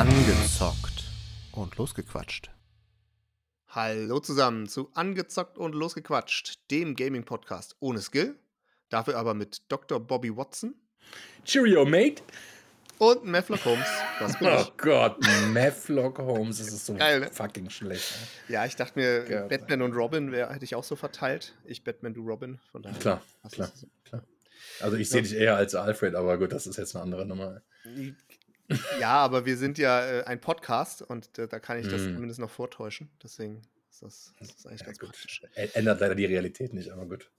Angezockt und losgequatscht. Hallo zusammen zu Angezockt und Losgequatscht, dem Gaming-Podcast ohne Skill, dafür aber mit Dr. Bobby Watson Cheerio, Mate. und Meflock Holmes. Das bin Oh ich. Gott, Matlock Holmes, das ist so Geil, ne? fucking schlecht. ne? Ja, ich dachte mir, Gott, Batman und Robin wär, hätte ich auch so verteilt. Ich Batman, du Robin. Von daher Klar, klar, so. klar. Also ich sehe Ja. dich eher als Alfred, aber gut, das ist jetzt eine andere Nummer. Ja, aber wir sind ja äh, ein Podcast und äh, da kann ich das Mm. zumindest noch vortäuschen. Deswegen ist das, das ist eigentlich Ja, ganz gut. praktisch. Ändert leider die Realität nicht, aber gut.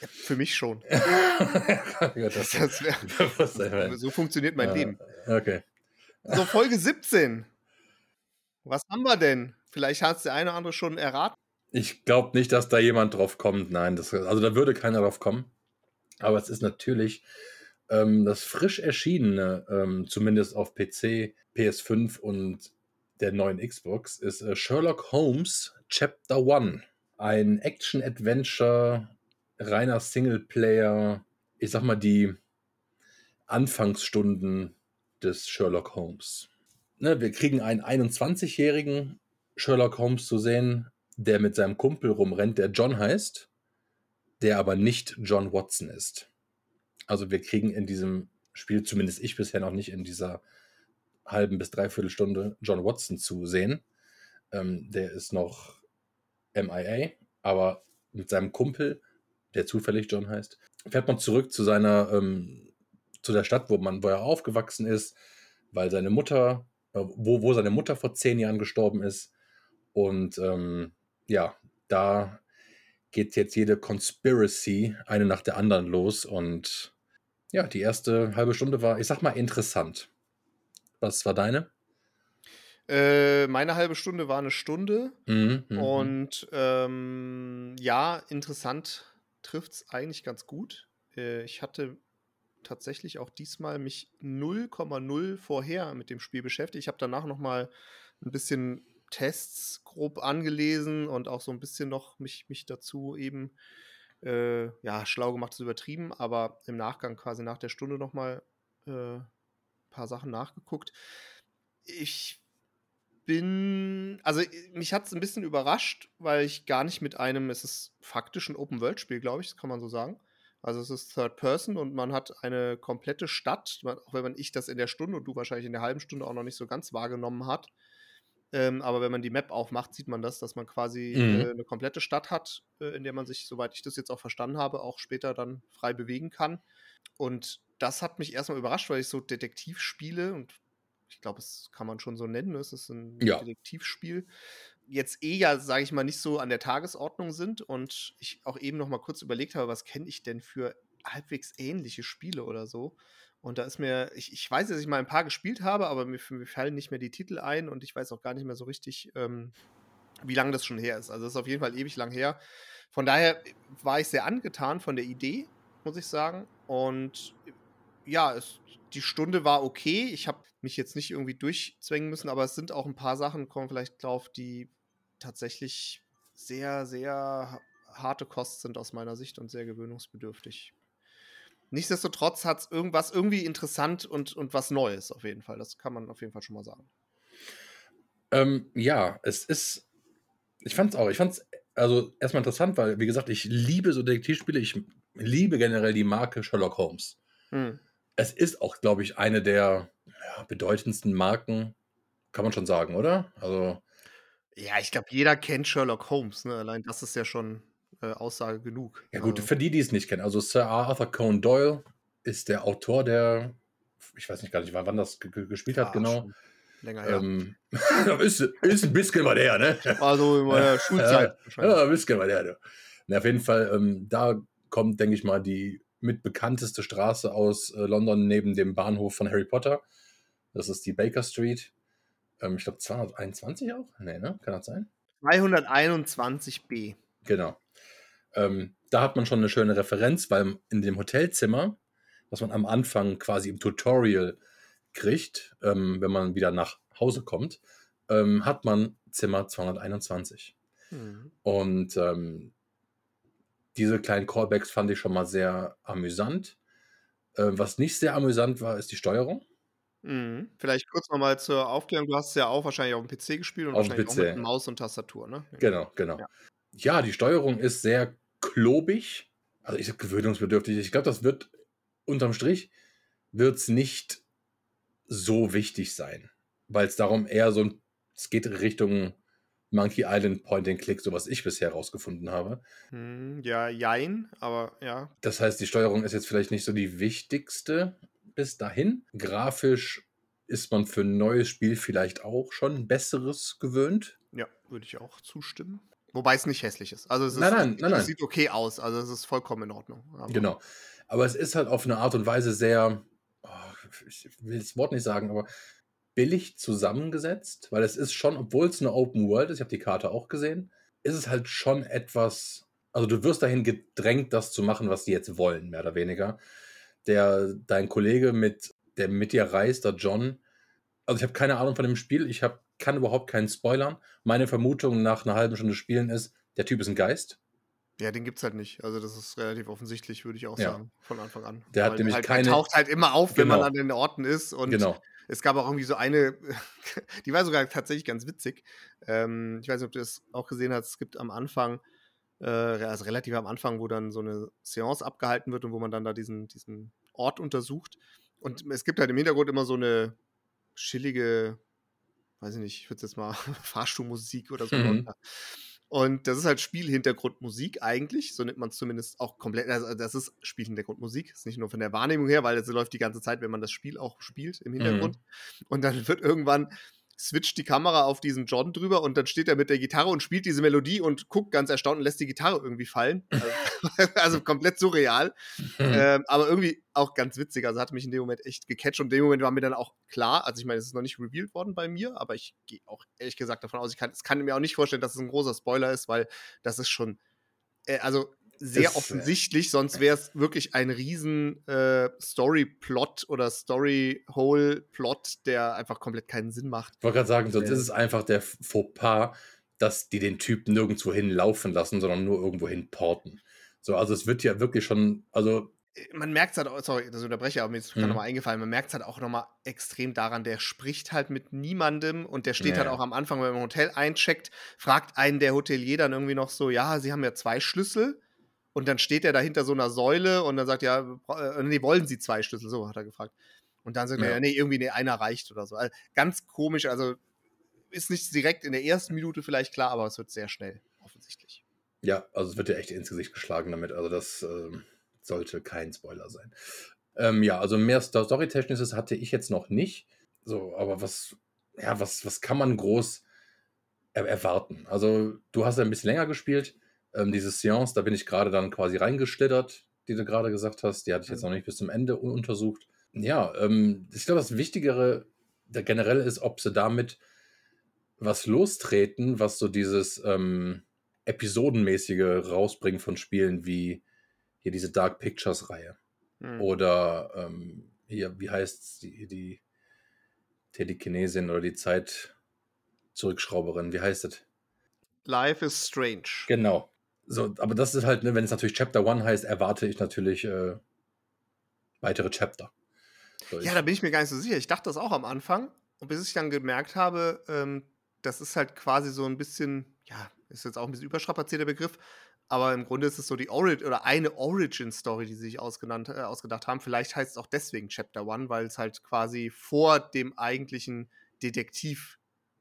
Ja, für mich schon. gut, das Das wär, werden. so funktioniert mein Ja, Leben. Okay. So, Folge 17. Was haben wir denn? Vielleicht hat es der eine oder andere schon erraten. Ich glaube nicht, dass da jemand drauf kommt. Nein, das, also da würde keiner drauf kommen. Aber es ist natürlich ähm, das frisch erschienene, ähm, zumindest auf PC, PS5 und der neuen Xbox, ist äh, Sherlock Holmes Chapter 1. Ein Action-Adventure, reiner Singleplayer. Ich sag mal, die Anfangsstunden des Sherlock Holmes. Ne, wir kriegen einen 21-jährigen Sherlock Holmes zu sehen, der mit seinem Kumpel rumrennt, der John heißt, der aber nicht John Watson ist. Also wir kriegen in diesem Spiel, zumindest ich bisher noch nicht in dieser halben bis dreiviertel Stunde, John Watson zu sehen. Ähm, der ist noch MIA, aber mit seinem Kumpel, der zufällig John heißt, fährt man zurück zu seiner, ähm, zu der Stadt, wo man, wo er aufgewachsen ist, weil seine Mutter, äh, wo, wo seine Mutter vor zehn Jahren gestorben ist. Und ähm, ja, da geht jetzt jede Conspiracy eine nach der anderen los. Und ja, die erste halbe Stunde war, ich sag mal, interessant. Was war deine? Äh, meine halbe Stunde war eine Stunde. Mhm, mhm. Und ähm, ja, interessant trifft es eigentlich ganz gut. Äh, ich hatte tatsächlich auch diesmal mich 0,0 vorher mit dem Spiel beschäftigt. Ich habe danach noch mal ein bisschen Tests grob angelesen und auch so ein bisschen noch mich, mich dazu eben äh, ja, schlau gemacht, ist übertrieben, aber im Nachgang quasi nach der Stunde noch mal äh, ein paar Sachen nachgeguckt. Ich bin, also mich hat es ein bisschen überrascht, weil ich gar nicht mit einem, es ist faktisch ein Open-World-Spiel, glaube ich, das kann man so sagen. Also es ist Third Person und man hat eine komplette Stadt, auch wenn man ich das in der Stunde und du wahrscheinlich in der halben Stunde auch noch nicht so ganz wahrgenommen hat. Ähm, aber wenn man die Map aufmacht, sieht man das, dass man quasi Mhm. äh, eine komplette Stadt hat, äh, in der man sich, soweit ich das jetzt auch verstanden habe, auch später dann frei bewegen kann. Und das hat mich erstmal überrascht, weil ich so Detektivspiele und ich glaube, es kann man schon so nennen, ne? es ist ein Ja. Detektivspiel, jetzt eh ja, sage ich mal, nicht so an der Tagesordnung sind und ich auch eben noch mal kurz überlegt habe, was kenne ich denn für halbwegs ähnliche Spiele oder so. Und da ist mir, ich, ich weiß, dass ich mal ein paar gespielt habe, aber mir, mir fallen nicht mehr die Titel ein und ich weiß auch gar nicht mehr so richtig, ähm, wie lange das schon her ist. Also das ist auf jeden Fall ewig lang her. Von daher war ich sehr angetan von der Idee, muss ich sagen. Und ja, es, die Stunde war okay. Ich habe mich jetzt nicht irgendwie durchzwängen müssen, aber es sind auch ein paar Sachen, kommen vielleicht drauf, die tatsächlich sehr, sehr ha- harte Kost sind aus meiner Sicht und sehr gewöhnungsbedürftig. Nichtsdestotrotz hat es irgendwas irgendwie interessant und, und was Neues auf jeden Fall. Das kann man auf jeden Fall schon mal sagen. Ähm, ja, es ist. Ich fand's auch. Ich fand's also erstmal interessant, weil, wie gesagt, ich liebe so Detektivspiele. Ich liebe generell die Marke Sherlock Holmes. Hm. Es ist auch, glaube ich, eine der ja, bedeutendsten Marken, kann man schon sagen, oder? Also, Ja, ich glaube, jeder kennt Sherlock Holmes. Ne? Allein das ist ja schon äh, Aussage genug. ja gut, Also, für die, die es nicht kennen. Also Sir Arthur Conan Doyle ist der Autor, der, ich weiß nicht gar nicht, wann das ge- ge- gespielt hat, ah, genau. Länger her. Ähm, ist, ist ein bisschen was her, ne? also in meiner Schulzeit Ja. Ja, ein bisschen was her, du. Na, auf jeden Fall, ähm, da kommt, denke ich mal, die mit bekannteste Straße aus äh, London neben dem Bahnhof von Harry Potter. Das ist die Baker Street. Ähm, ich glaube 221 auch? Nee, ne? Kann das sein? 221b. Genau. Ähm, da hat man schon eine schöne Referenz, weil in dem Hotelzimmer, was man am Anfang quasi im Tutorial kriegt, ähm, wenn man wieder nach Hause kommt, ähm, hat man Zimmer 221. Hm. Und ähm, diese kleinen Callbacks fand ich schon mal sehr amüsant. Äh, was nicht sehr amüsant war, ist die Steuerung. Mhm. Vielleicht kurz noch mal zur Aufklärung. Du hast es ja auch wahrscheinlich auf dem PC gespielt und Auf'm wahrscheinlich auch mit PC. Maus und Tastatur, ne? Genau, genau. Ja. Ja, die Steuerung ist sehr klobig. Also, ich sage gewöhnungsbedürftig. Ich glaube, das wird unterm Strich wird's nicht so wichtig sein, weil's darum eher so 'n es geht Richtung Monkey Island Point and Click, so was ich bisher rausgefunden habe. Mhm, ja, jein, aber ja. Das heißt, die Steuerung ist jetzt vielleicht nicht so die wichtigste bis dahin. Grafisch ist man für 'n neues Spiel vielleicht auch schon Besseres gewöhnt. Ja, würde ich auch zustimmen. Wobei es nicht hässlich ist. Also, es ist Nein, nein, nein, es sieht okay aus. Also, es ist vollkommen in Ordnung. Aber Genau. Aber es ist halt auf 'ne Art und Weise sehr oh, ich will das Wort nicht sagen, aber billig zusammengesetzt, weil es ist schon, obwohl's 'ne Open World ist, ich habe die Karte auch gesehen, ist es halt schon etwas also, du wirst dahin gedrängt, das zu machen, was die jetzt wollen, mehr oder weniger. Der dein Kollege mit der mit dir reist, der John also, ich habe keine Ahnung von dem Spiel. Ich habe kann überhaupt keinen spoilern. Meine Vermutung nach 'ner halben Stunde Spielen ist, der Typ ist 'n Geist. Ja, den gibt's halt nicht. Also, das ist relativ offensichtlich, würde ich auch Ja. sagen, von Anfang an. Der hat Weil nämlich halt keine der taucht halt immer auf, wenn man Genau. an den Orten ist und Genau. es gab auch irgendwie so eine, die war sogar tatsächlich ganz witzig. Ähm, ich weiß nicht, ob du das auch gesehen hast. Es gibt am Anfang, äh, also, relativ am Anfang, wo dann so 'ne Seance abgehalten wird und wo man dann da diesen diesen Ort untersucht. Und es gibt halt im Hintergrund immer so 'ne chillige, weiß ich nicht, ich würde es jetzt mal Fahrstuhlmusik oder so Mhm. Und das ist halt Spielhintergrundmusik eigentlich, so nennt man's zumindest auch komplett also, das ist Spielhintergrundmusik, ist nicht nur von der Wahrnehmung her, weil das läuft die ganze Zeit, wenn man das Spiel auch spielt im Hintergrund. Mhm. Und dann wird irgendwann switcht die Kamera auf diesen John drüber und dann steht er mit der Gitarre und spielt diese Melodie und guckt ganz erstaunt und lässt die Gitarre irgendwie fallen. Also, also komplett surreal. Ähm, aber irgendwie auch ganz witzig. Also hat mich in dem Moment echt gecatcht und in dem Moment war mir dann auch klar, also ich meine, es ist noch nicht revealed worden bei mir, aber ich gehe auch ehrlich gesagt davon aus, ich kann, es kann mir auch nicht vorstellen, dass es ein großer Spoiler ist, weil das ist schon, äh, also sehr Es, äh offensichtlich, sonst wäre es wirklich ein riesen äh, Story-Plot oder Story-Hole-Plot, der einfach komplett keinen Sinn macht. Ich wollte grad sagen, sonst Ja. ist es einfach der Fauxpas, dass die den Typ nirgendwo hinlaufen lassen, sondern nur irgendwo hin porten. So, also, es wird ja wirklich schon also Äh, Man merkt's halt auch sorry, dass ich unterbreche, aber mir ist grad Mhm. noch mal eingefallen, man merkt's halt auch noch mal extrem daran, der spricht halt mit niemandem und der steht halt ja. auch am Anfang, wenn man im Hotel eincheckt, fragt einen der Hotelier dann irgendwie noch so: „Ja, Sie haben ja 2 Schlüssel?“ Und dann steht er da hinter so 'ner Säule und dann sagt er: „Ja, äh, ne, wollen Sie 2 Schlüssel?“ So hat er gefragt. Und dann sagt er: Ja. „Ja, ne, irgendwie, ne, einer reicht“ oder so. Al ganz komisch, also ist nicht direkt in der ersten Minute vielleicht klar, aber es wird sehr schnell offensichtlich. Ja, also, es wird dir echt ins Gesicht geschlagen damit. Also, das, ähm, sollte kein Spoiler sein. Ähm, ja, also, mehr Sto Storytechnisches hatte ich jetzt noch nicht. So, aber was ja, was was kann man groß er erwarten? Also, du hast ja 'n bisschen länger gespielt. Ähm, diese Seance, da bin ich grade dann quasi reingeschlittert, die du grade gesagt hast. Die hatte ich jetzt Mhm. noch nicht bis zum Ende untersucht. Ja, ähm, ich glaube, das Wichtigere da generell ist, ob sie damit was lostreten, was so dieses, ähm, Episodenmäßige rausbringen von Spielen wie hier diese Dark Pictures Reihe. Mhm. Oder, ähm, hier, wie heißt's, die die Telekinesin oder die Zeitzurückschrauberin, wie heißt das? Life is Strange. Genau. So, aber das ist halt, ne, wenn es natürlich Chapter One heißt, erwarte ich natürlich, äh, weitere Chapter. So, Ja, da bin ich mir gar nicht so sicher. Ich dachte das auch am Anfang und bis ich dann gemerkt habe, ähm, das ist halt quasi so 'n bisschen ja, ist jetzt auch 'n bisschen überstrapaziert, der Begriff, aber im Grunde ist es so die Ori oder eine Origin-Story, die sie sich ausgenannt äh, ausgedacht haben. Vielleicht heißt's auch deswegen Chapter One, weil's halt quasi vor dem eigentlichen Detektiv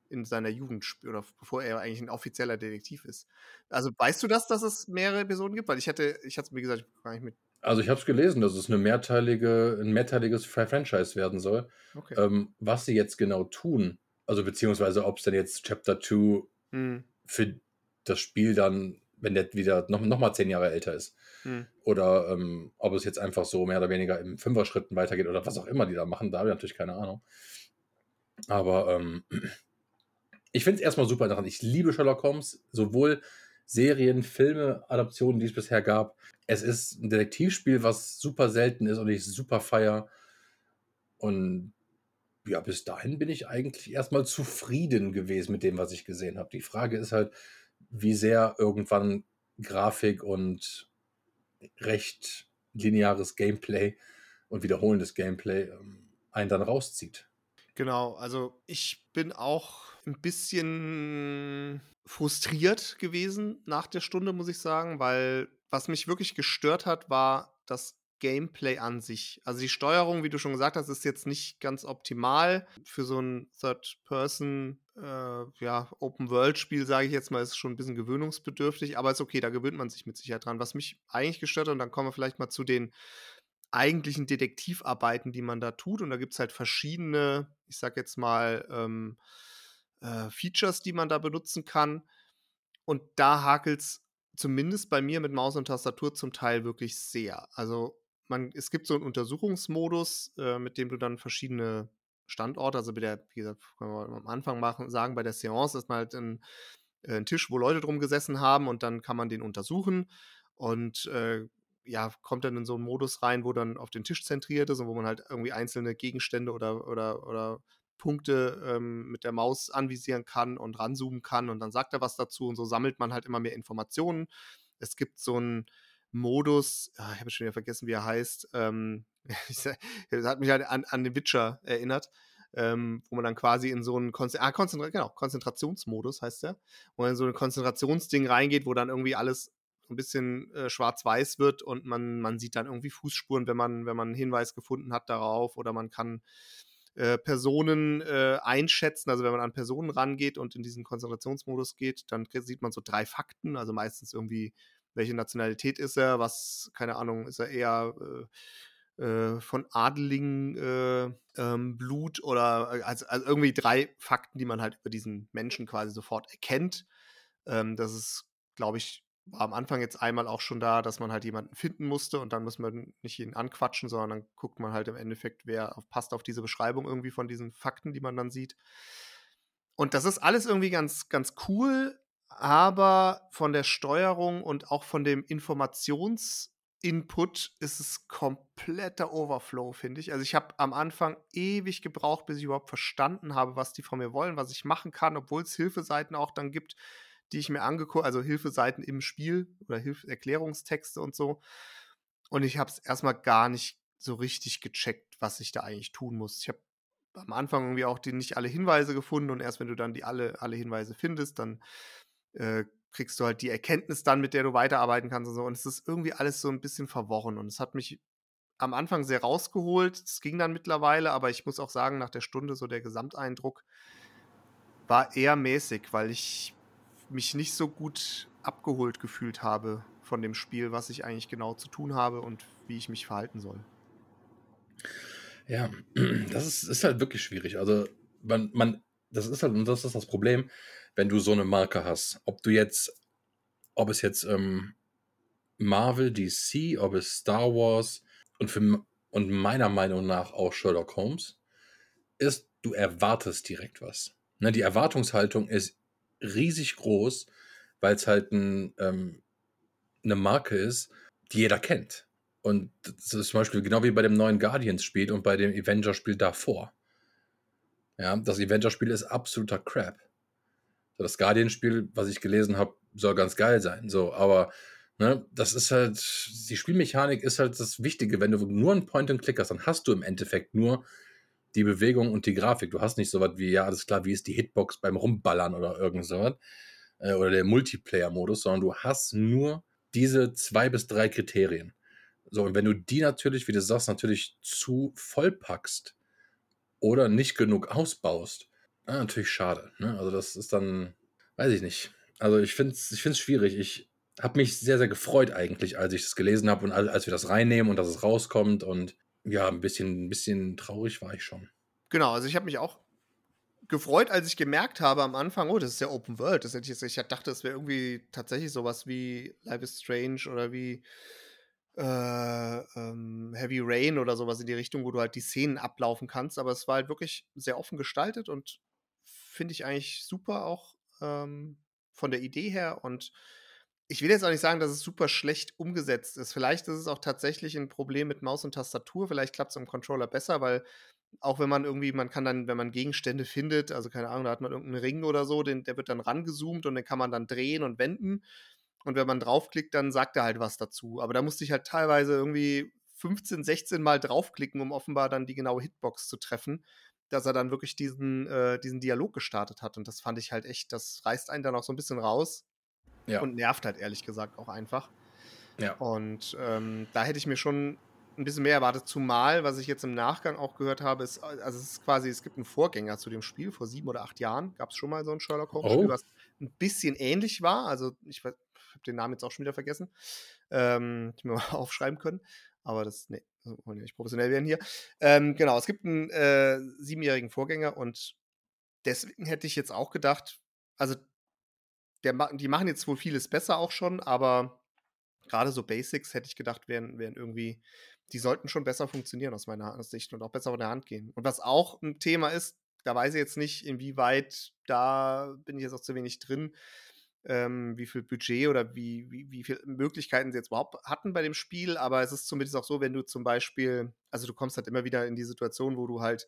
in seiner Jugend oder bevor er eigentlich 'n offizieller Detektiv ist. Also, weißt du das, dass es mehrere Episoden gibt? Weil ich hätte ich hatte es, wie gesagt, gar nicht mit Also, ich habe es gelesen, dass es 'ne mehrteilige 'n mehrteiliges Fra Franchise werden soll. Okay. Ähm, was sie jetzt genau tun, also, beziehungsweise ob's denn jetzt Chapter Two Mhm. für das Spiel dann, wenn der wieder noch noch mal 10 Jahre älter ist Mhm. oder, ähm, ob es jetzt einfach so mehr oder weniger im Fünfer-Schritten weitergeht oder was auch immer die da machen, da habe ich natürlich keine Ahnung. Aber, ähm, ich finde es erst mal super interessant. Ich liebe Sherlock Holmes, sowohl Serien, Filme, Adaptionen, die es bisher gab. Es ist 'n Detektivspiel, was super selten ist und ich super feiere. Und ja, bis dahin bin ich eigentlich erst mal zufrieden gewesen mit dem, was ich gesehen habe. Die Frage ist halt, wie sehr irgendwann Grafik und recht lineares Gameplay und wiederholendes Gameplay, ähm, einen dann rauszieht. Genau, also ich bin auch ein bisschen frustriert gewesen nach der Stunde, muss ich sagen, weil was mich wirklich gestört hat, war das Gameplay an sich. Also die Steuerung, wie du schon gesagt hast, ist jetzt nicht ganz optimal. Für so ein Third-Person, äh, ja, Open-World-Spiel, sage ich jetzt mal, ist schon ein bisschen gewöhnungsbedürftig, aber ist okay, da gewöhnt man sich mit Sicherheit dran. Was mich eigentlich gestört hat, und dann kommen wir vielleicht mal zu den eigentlichen Detektivarbeiten, die man da tut. Und da gibt es halt verschiedene, ich sag jetzt mal, ähm, äh, Features, die man da benutzen kann. Und da hakelt es zumindest bei mir mit Maus und Tastatur zum Teil wirklich sehr. Also man, es gibt so einen Untersuchungsmodus, äh, mit dem du dann verschiedene Standorte, also bei der, wie gesagt, können wir am Anfang machen, sagen, bei der Seance ist mal halt ein, äh, ein Tisch, wo Leute drum gesessen haben und dann kann man den untersuchen und äh, ja, kommt dann in so einen Modus rein, wo dann auf den Tisch zentriert ist und wo man halt irgendwie einzelne Gegenstände oder, oder, oder Punkte ähm, mit der Maus anvisieren kann und ranzoomen kann und dann sagt er was dazu und so sammelt man halt immer mehr Informationen. Es gibt so einen Modus, ah, ich habe schon wieder vergessen, wie er heißt, ähm, hat mich halt an, an den Witcher erinnert, ähm, wo man dann quasi in so einen Konzen ah, Konzentra genau, Konzentrationsmodus heißt der, wo man in so ein Konzentrationsding reingeht, wo dann irgendwie alles ein bisschen äh, schwarz-weiß wird und man, man sieht dann irgendwie Fußspuren, wenn man, wenn man einen Hinweis gefunden hat darauf oder man kann äh, Personen äh, einschätzen. Also wenn man an Personen rangeht und in diesen Konzentrationsmodus geht, dann sieht man so drei Fakten, also meistens irgendwie, welche Nationalität ist er, was, keine Ahnung, ist er eher äh, äh von Adeligen äh, ähm, Blut oder also, also, irgendwie drei Fakten, die man halt über diesen Menschen quasi sofort erkennt. Ähm, das ist, glaube ich, war am Anfang jetzt einmal auch schon da, dass man halt jemanden finden musste und dann muss man nicht ihn anquatschen, sondern dann guckt man halt im Endeffekt, wer passt auf diese Beschreibung irgendwie von diesen Fakten, die man dann sieht. Und das ist alles irgendwie ganz, ganz cool, aber von der Steuerung und auch von dem Informationsinput ist es kompletter Overflow, finde ich. Also ich habe am Anfang ewig gebraucht, bis ich überhaupt verstanden habe, was die von mir wollen, was ich machen kann, obwohl es Hilfeseiten auch dann gibt, die ich mir angeguckt, also Hilfeseiten im Spiel oder Hilf Erklärungstexte und so. Und ich habe es erstmal gar nicht so richtig gecheckt, was ich da eigentlich tun muss. Ich habe am Anfang irgendwie auch die nicht alle Hinweise gefunden und erst wenn du dann die alle, alle Hinweise findest, dann äh, kriegst du halt die Erkenntnis dann, mit der du weiterarbeiten kannst und so. Und es ist irgendwie alles so ein bisschen verworren und es hat mich am Anfang sehr rausgeholt. Es ging dann mittlerweile, aber ich muss auch sagen, nach der Stunde so der Gesamteindruck war eher mäßig, weil ich mich nicht so gut abgeholt gefühlt habe von dem Spiel, was ich eigentlich genau zu tun habe und wie ich mich verhalten soll. Ja, das ist, ist halt wirklich schwierig. Also, man, man, das ist halt, und das ist das Problem, wenn du so eine Marke hast. Ob du jetzt, ob es jetzt ähm, Marvel, DC, ob es Star Wars und, für, und meiner Meinung nach auch Sherlock Holmes, ist, du erwartest direkt was. Ne, die Erwartungshaltung ist riesig groß, weil es halt ein, ähm, eine Marke ist, die jeder kennt. Und das ist zum Beispiel genau wie bei dem neuen Guardians-Spiel und bei dem Avenger-Spiel davor. Ja, das Avenger-Spiel ist absoluter Crap. Das Guardian-Spiel, was ich gelesen habe, soll ganz geil sein. So, aber ne, das ist halt, die Spielmechanik ist halt das Wichtige. Wenn du nur einen Point-and-Click hast, dann hast du im Endeffekt nur die Bewegung und die Grafik. Du hast nicht so was wie, ja, alles klar, wie ist die Hitbox beim Rumballern oder irgend sowas. Äh, oder der Multiplayer-Modus, sondern du hast nur diese zwei bis drei Kriterien. So, und wenn du die natürlich, wie du sagst, natürlich zu voll packst oder nicht genug ausbaust, na, natürlich schade. Ne? Also, das ist dann, weiß ich nicht. Also, ich finde es ich find's schwierig. Ich habe mich sehr, sehr gefreut eigentlich, als ich das gelesen habe und als wir das reinnehmen und dass es rauskommt und ja, ein bisschen, ein bisschen traurig war ich schon. Genau, also ich habe mich auch gefreut, als ich gemerkt habe am Anfang, oh, das ist ja Open World. Das hätte ich, ich dachte, das wäre irgendwie tatsächlich sowas wie Life is Strange oder wie äh, ähm, Heavy Rain oder sowas in die Richtung, wo du halt die Szenen ablaufen kannst. Aber es war halt wirklich sehr offen gestaltet und finde ich eigentlich super auch ähm, von der Idee her und ich will jetzt auch nicht sagen, dass es super schlecht umgesetzt ist. Vielleicht ist es auch tatsächlich ein Problem mit Maus und Tastatur. Vielleicht klappt es am Controller besser, weil auch wenn man irgendwie, man kann dann, wenn man Gegenstände findet, also keine Ahnung, da hat man irgendeinen Ring oder so, den, der wird dann rangezoomt und den kann man dann drehen und wenden. Und wenn man draufklickt, dann sagt er halt was dazu. Aber da musste ich halt teilweise irgendwie 15, 16 Mal draufklicken, um offenbar dann die genaue Hitbox zu treffen, dass er dann wirklich diesen, äh, diesen Dialog gestartet hat. Und das fand ich halt echt, das reißt einen dann auch so ein bisschen raus Ja. und nervt halt ehrlich gesagt auch einfach. Ja. Und ähm, da hätte ich mir schon ein bisschen mehr erwartet, zumal, was ich jetzt im Nachgang auch gehört habe, ist, also es ist quasi, es gibt einen Vorgänger zu dem Spiel, vor sieben oder acht Jahren gab es schon mal so ein Sherlock Holmes-Spiel, Oh. was ein bisschen ähnlich war. Also ich habe den Namen jetzt auch schon wieder vergessen. Ähm, hätte ich mir mal aufschreiben können. Aber das, nee, wollen ja nicht professionell werden hier. Ähm, genau, es gibt einen äh, siebenjährigen Vorgänger und deswegen hätte ich jetzt auch gedacht, also der, die machen jetzt wohl vieles besser auch schon, aber gerade so Basics hätte ich gedacht, wären, wären irgendwie, die sollten schon besser funktionieren aus meiner Sicht und auch besser von der Hand gehen. Und was auch ein Thema ist, da weiß ich jetzt nicht, inwieweit, da bin ich jetzt auch zu wenig drin, ähm, wie viel Budget oder wie, wie, wie viele Möglichkeiten sie jetzt überhaupt hatten bei dem Spiel. Aber es ist zumindest auch so, wenn du zum Beispiel, also du kommst halt immer wieder in die Situation, wo du halt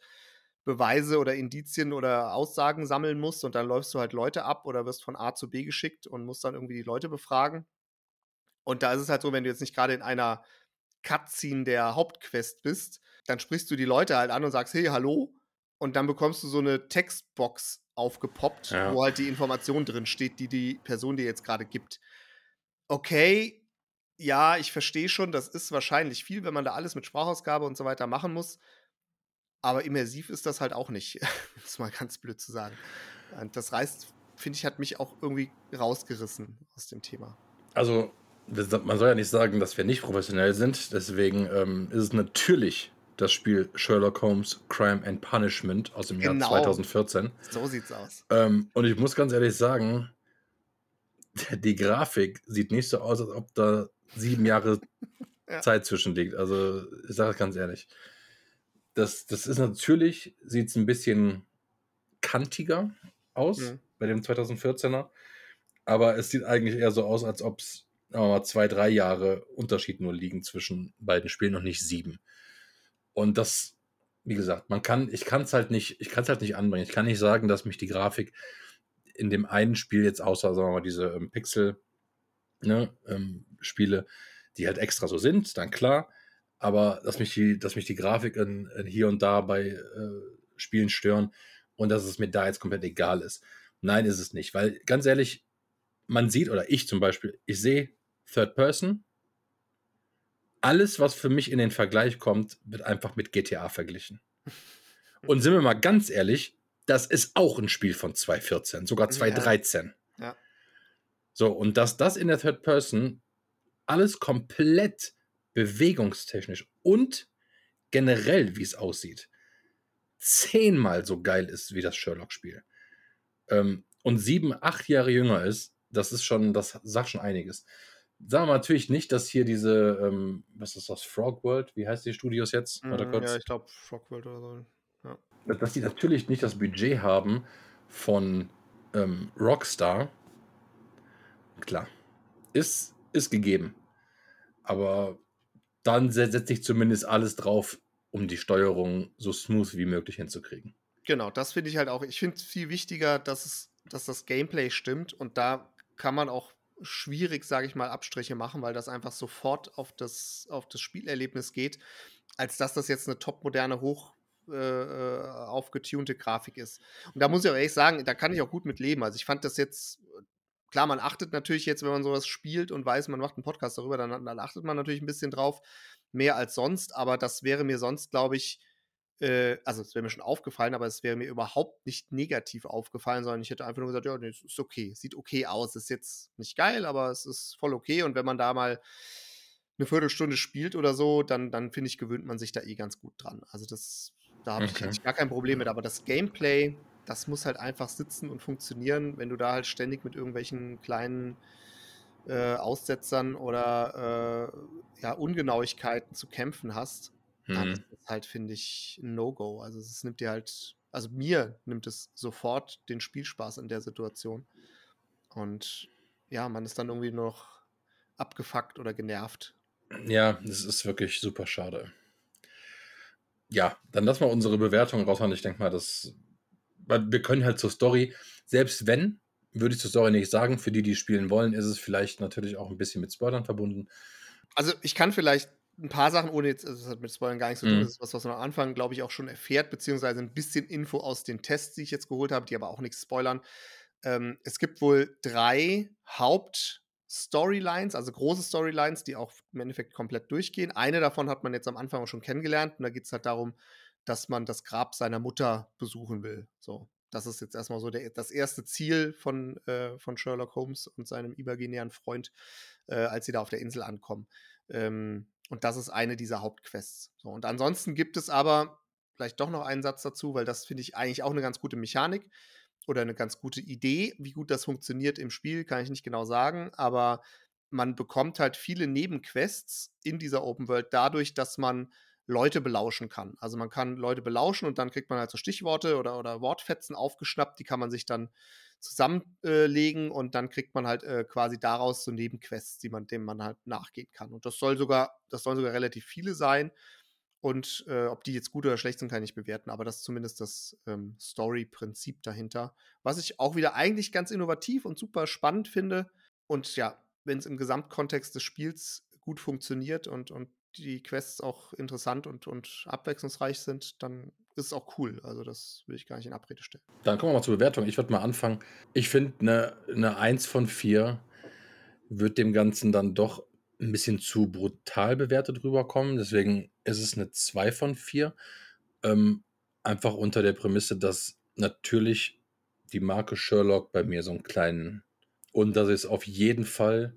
Beweise oder Indizien oder Aussagen sammeln musst und dann läufst du halt Leute ab oder wirst von A zu B geschickt und musst dann irgendwie die Leute befragen. Und da ist es halt so, wenn du jetzt nicht gerade in einer Cutscene der Hauptquest bist, dann sprichst du die Leute halt an und sagst, hey, hallo. Und dann bekommst du so eine Textbox aufgepoppt, Ja. wo halt die Information drin steht, die die Person dir jetzt gerade gibt. Okay, ja, ich verstehe schon, das ist wahrscheinlich viel, wenn man da alles mit Sprachausgabe und so weiter machen muss. Aber immersiv ist das halt auch nicht, um es mal ganz blöd zu sagen. Und das reißt, finde ich, hat mich auch irgendwie rausgerissen aus dem Thema. Also, man soll ja nicht sagen, dass wir nicht professionell sind. Deswegen ähm, ist es natürlich das Spiel Sherlock Holmes Crime and Punishment aus dem Jahr Genau. 2014. So sieht's aus. Ähm, und ich muss ganz ehrlich sagen, die Grafik sieht nicht so aus, als ob da sieben Jahre Ja. Zeit zwischen liegt. Also, ich sage es ganz ehrlich. Das, das ist natürlich, sieht es ein bisschen kantiger aus Mhm. bei dem 2014er. Aber es sieht eigentlich eher so aus, als ob es mal zwei, drei Jahre Unterschied nur liegen zwischen beiden Spielen und nicht sieben. Und das, wie gesagt, man kann, ich kann es halt nicht, ich kann es halt nicht anbringen. Ich kann nicht sagen, dass mich die Grafik in dem einen Spiel jetzt außer, sagen wir mal, diese ähm, Pixel, ne, ähm, Spiele, die halt extra so sind, dann klar. Aber dass mich die, dass mich die Grafik in, in hier und da bei äh, Spielen stören und dass es mir da jetzt komplett egal ist. Nein, ist es nicht. Weil ganz ehrlich, man sieht, oder ich zum Beispiel, ich sehe Third Person. Alles, was für mich in den Vergleich kommt, wird einfach mit GTA verglichen. Und sind wir mal ganz ehrlich, das ist auch ein Spiel von 2014, sogar 2013. Ja. So, und dass das in der Third Person alles komplett bewegungstechnisch und generell, wie es aussieht, zehnmal so geil ist wie das Sherlock-Spiel. Ähm, und sieben, acht Jahre jünger ist, das ist schon, das sagt schon einiges. Sagen wir natürlich nicht, dass hier diese, ähm, was ist das, Frog World, wie heißt die Studios jetzt? Mm, Ja, ich glaube Frogworld oder so. dass die natürlich nicht das Budget haben von ähm, Rockstar. Klar, ist, ist gegeben. Aber dann se- setze ich zumindest alles drauf, um die Steuerung so smooth wie möglich hinzukriegen. Genau, das finde ich halt auch. Ich finde es viel wichtiger, dass, es, dass das Gameplay stimmt und da kann man auch schwierig, sage ich mal, Abstriche machen, weil das einfach sofort auf das, auf das Spielerlebnis geht, als dass das jetzt eine topmoderne, hoch äh, äh, aufgetunte Grafik ist. Und da muss ich auch ehrlich sagen, da kann ich auch gut mit leben. Also ich fand das jetzt, klar, man achtet natürlich jetzt, wenn man sowas spielt und weiß, man macht einen Podcast darüber, dann, dann achtet man natürlich ein bisschen drauf, mehr als sonst, aber das wäre mir sonst, glaube ich, äh, also es wäre mir schon aufgefallen, aber es wäre mir überhaupt nicht negativ aufgefallen, sondern ich hätte einfach nur gesagt, ja, nee, es ist okay, sieht okay aus, ist jetzt nicht geil, aber es ist voll okay und wenn man da mal eine Viertelstunde spielt oder so, dann, dann finde ich, gewöhnt man sich da eh ganz gut dran. Also das, da habe Okay. ich gar kein Problem mit, aber das Gameplay, das muss halt einfach sitzen und funktionieren, wenn du da halt ständig mit irgendwelchen kleinen äh, Aussetzern oder äh, ja, Ungenauigkeiten zu kämpfen hast, dann Hm. ist das halt, finde ich, ein No-Go. Also es nimmt dir halt, also mir nimmt es sofort den Spielspaß in der Situation. Und ja, man ist dann irgendwie nur noch abgefuckt oder genervt. Ja, das ist wirklich super schade. Ja, dann lassen wir unsere Bewertung raushauen. Ich denke mal, das, wir können halt zur Story, selbst wenn, würde ich zur Story nicht sagen, für die, die spielen wollen, ist es vielleicht natürlich auch ein bisschen mit Spoilern verbunden. Also ich kann vielleicht ein paar Sachen, ohne jetzt, also das hat mit Spoilern gar nichts zu tun, mhm. das ist was, was man am Anfang, glaube ich, auch schon erfährt, beziehungsweise ein bisschen Info aus den Tests, die ich jetzt geholt habe, die aber auch nichts spoilern. Ähm, es gibt wohl drei Haupt-Storylines, also große Storylines, die auch im Endeffekt komplett durchgehen. Eine davon hat man jetzt am Anfang auch schon kennengelernt und da geht es halt darum, dass man das Grab seiner Mutter besuchen will. So, das ist jetzt erstmal so der, das erste Ziel von, äh, von Sherlock Holmes und seinem imaginären Freund, äh, als sie da auf der Insel ankommen. Ähm, und das ist eine dieser Hauptquests. So, und ansonsten gibt es aber vielleicht doch noch einen Satz dazu, weil das finde ich eigentlich auch eine ganz gute Mechanik oder eine ganz gute Idee. Wie gut das funktioniert im Spiel, kann ich nicht genau sagen, aber man bekommt halt viele Nebenquests in dieser Open World dadurch, dass man Leute belauschen kann. Also man kann Leute belauschen und dann kriegt man halt so Stichworte oder, oder Wortfetzen aufgeschnappt, die kann man sich dann zusammenlegen äh, und dann kriegt man halt äh, quasi daraus so Nebenquests, die man, dem man halt nachgehen kann. Und das soll sogar, das sollen sogar relativ viele sein. Und äh, ob die jetzt gut oder schlecht sind, kann ich bewerten. Aber das ist zumindest das ähm, Story-Prinzip dahinter. Was ich auch wieder eigentlich ganz innovativ und super spannend finde. Und ja, wenn es im Gesamtkontext des Spiels gut funktioniert und, und die Quests auch interessant und, und abwechslungsreich sind, dann ist es auch cool. Also das will ich gar nicht in Abrede stellen. Dann kommen wir mal zur Bewertung. Ich würde mal anfangen. Ich finde, eine, eine 1 von 4 wird dem Ganzen dann doch ein bisschen zu brutal bewertet rüberkommen. Deswegen ist es eine 2 von 4. Ähm, einfach unter der Prämisse, dass natürlich die Marke Sherlock bei mir so einen kleinen und dass es auf jeden Fall,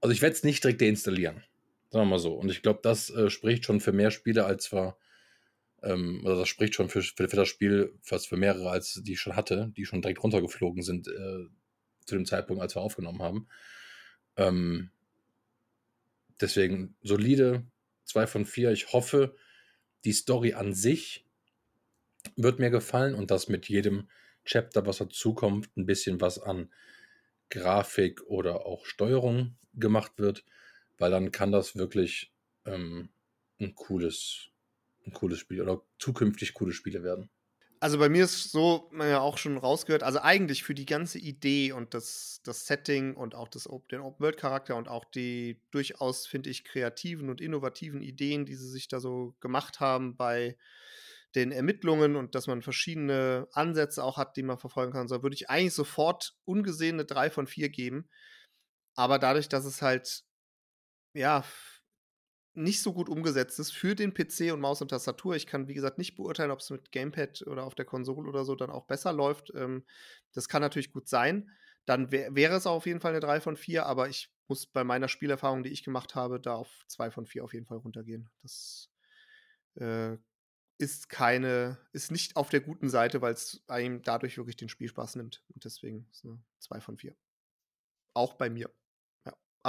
also ich werde es nicht direkt deinstallieren. Sagen wir mal so. Und ich glaube, das äh, spricht schon für mehr Spiele, als wir, ähm, oder das spricht schon für, für, für, das Spiel fast für mehrere, als die ich schon hatte, die schon direkt runtergeflogen sind äh, zu dem Zeitpunkt, als wir aufgenommen haben. Ähm, deswegen solide, zwei von vier. Ich hoffe, die Story an sich wird mir gefallen und dass mit jedem Chapter, was dazukommt, ein bisschen was an Grafik oder auch Steuerung gemacht wird weil dann kann das wirklich ähm, ein cooles, ein cooles Spiel oder zukünftig coole Spiele werden. Also bei mir ist so, man ja auch schon rausgehört, also eigentlich für die ganze Idee und das, das Setting und auch das, den Open-World-Charakter und auch die durchaus, finde ich, kreativen und innovativen Ideen, die sie sich da so gemacht haben bei den Ermittlungen und dass man verschiedene Ansätze auch hat, die man verfolgen kann, so würde ich eigentlich sofort ungesehene drei von vier geben. Aber dadurch, dass es halt ja, nicht so gut umgesetzt ist für den PC und Maus und Tastatur. Ich kann, wie gesagt, nicht beurteilen, ob es mit Gamepad oder auf der Konsole oder so dann auch besser läuft. Ähm, das kann natürlich gut sein. Dann wär, wäre es auf jeden Fall eine 3 von 4, aber ich muss bei meiner Spielerfahrung, die ich gemacht habe, da auf 2 von 4 auf jeden Fall runtergehen. Das äh, ist keine, ist nicht auf der guten Seite, weil es einem dadurch wirklich den Spielspaß nimmt. Und deswegen ist eine 2 von 4. Auch bei mir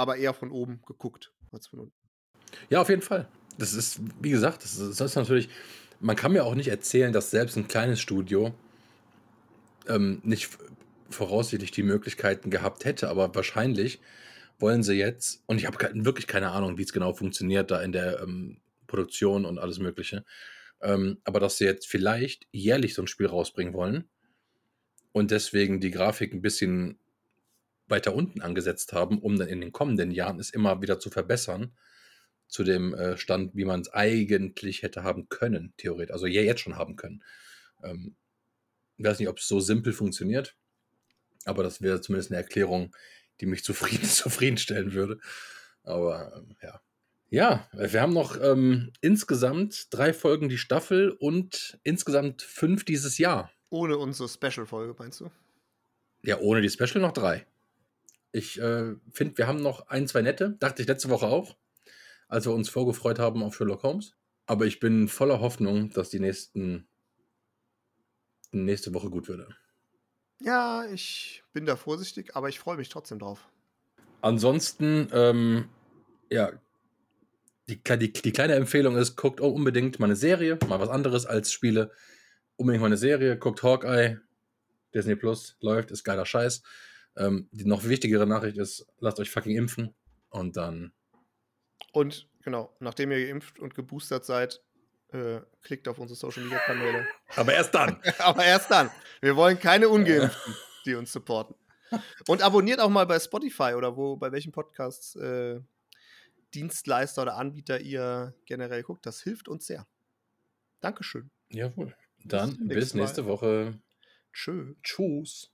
aber eher von oben geguckt als von unten. Ja, auf jeden Fall. Das ist, wie gesagt, das ist, das ist natürlich, man kann mir auch nicht erzählen, dass selbst ein kleines Studio ähm, nicht voraussichtlich die Möglichkeiten gehabt hätte, aber wahrscheinlich wollen sie jetzt, und ich habe wirklich keine Ahnung, wie es genau funktioniert da in der ähm, Produktion und alles Mögliche, ähm, aber dass sie jetzt vielleicht jährlich so ein Spiel rausbringen wollen und deswegen die Grafik ein bisschen weiter unten angesetzt haben, um dann in den kommenden Jahren es immer wieder zu verbessern zu dem äh, Stand, wie man es eigentlich hätte haben können, theoretisch. Also ja, jetzt schon haben können. Ähm, ich weiß nicht, ob es so simpel funktioniert, aber das wäre zumindest eine Erklärung, die mich zufrieden, zufriedenstellen würde. Aber ähm, ja. Ja, wir haben noch ähm, insgesamt drei Folgen die Staffel und insgesamt fünf dieses Jahr. Ohne unsere Special-Folge, meinst du? Ja, ohne die Special noch drei. Ich äh, finde, wir haben noch ein, zwei nette. Dachte ich letzte Woche auch, als wir uns vorgefreut haben auf Sherlock Holmes. Aber ich bin voller Hoffnung, dass die nächsten nächste Woche gut würde. Ja, ich bin da vorsichtig, aber ich freue mich trotzdem drauf. Ansonsten, ähm, ja, die, die, die, kleine Empfehlung ist, guckt unbedingt mal eine Serie, mal was anderes als Spiele. Unbedingt mal eine Serie, guckt Hawkeye, Disney Plus, läuft, ist geiler Scheiß. Ähm, die noch wichtigere Nachricht ist, lasst euch fucking impfen und dann. Und genau, nachdem ihr geimpft und geboostert seid, äh, klickt auf unsere Social Media Kanäle. Aber erst dann. Aber erst dann. Wir wollen keine Ungeimpften, die uns supporten. Und abonniert auch mal bei Spotify oder wo, bei welchen Podcasts äh, Dienstleister oder Anbieter ihr generell guckt. Das hilft uns sehr. Dankeschön. Jawohl. Dann bis Mal. nächste Woche. Tschö. Tschüss.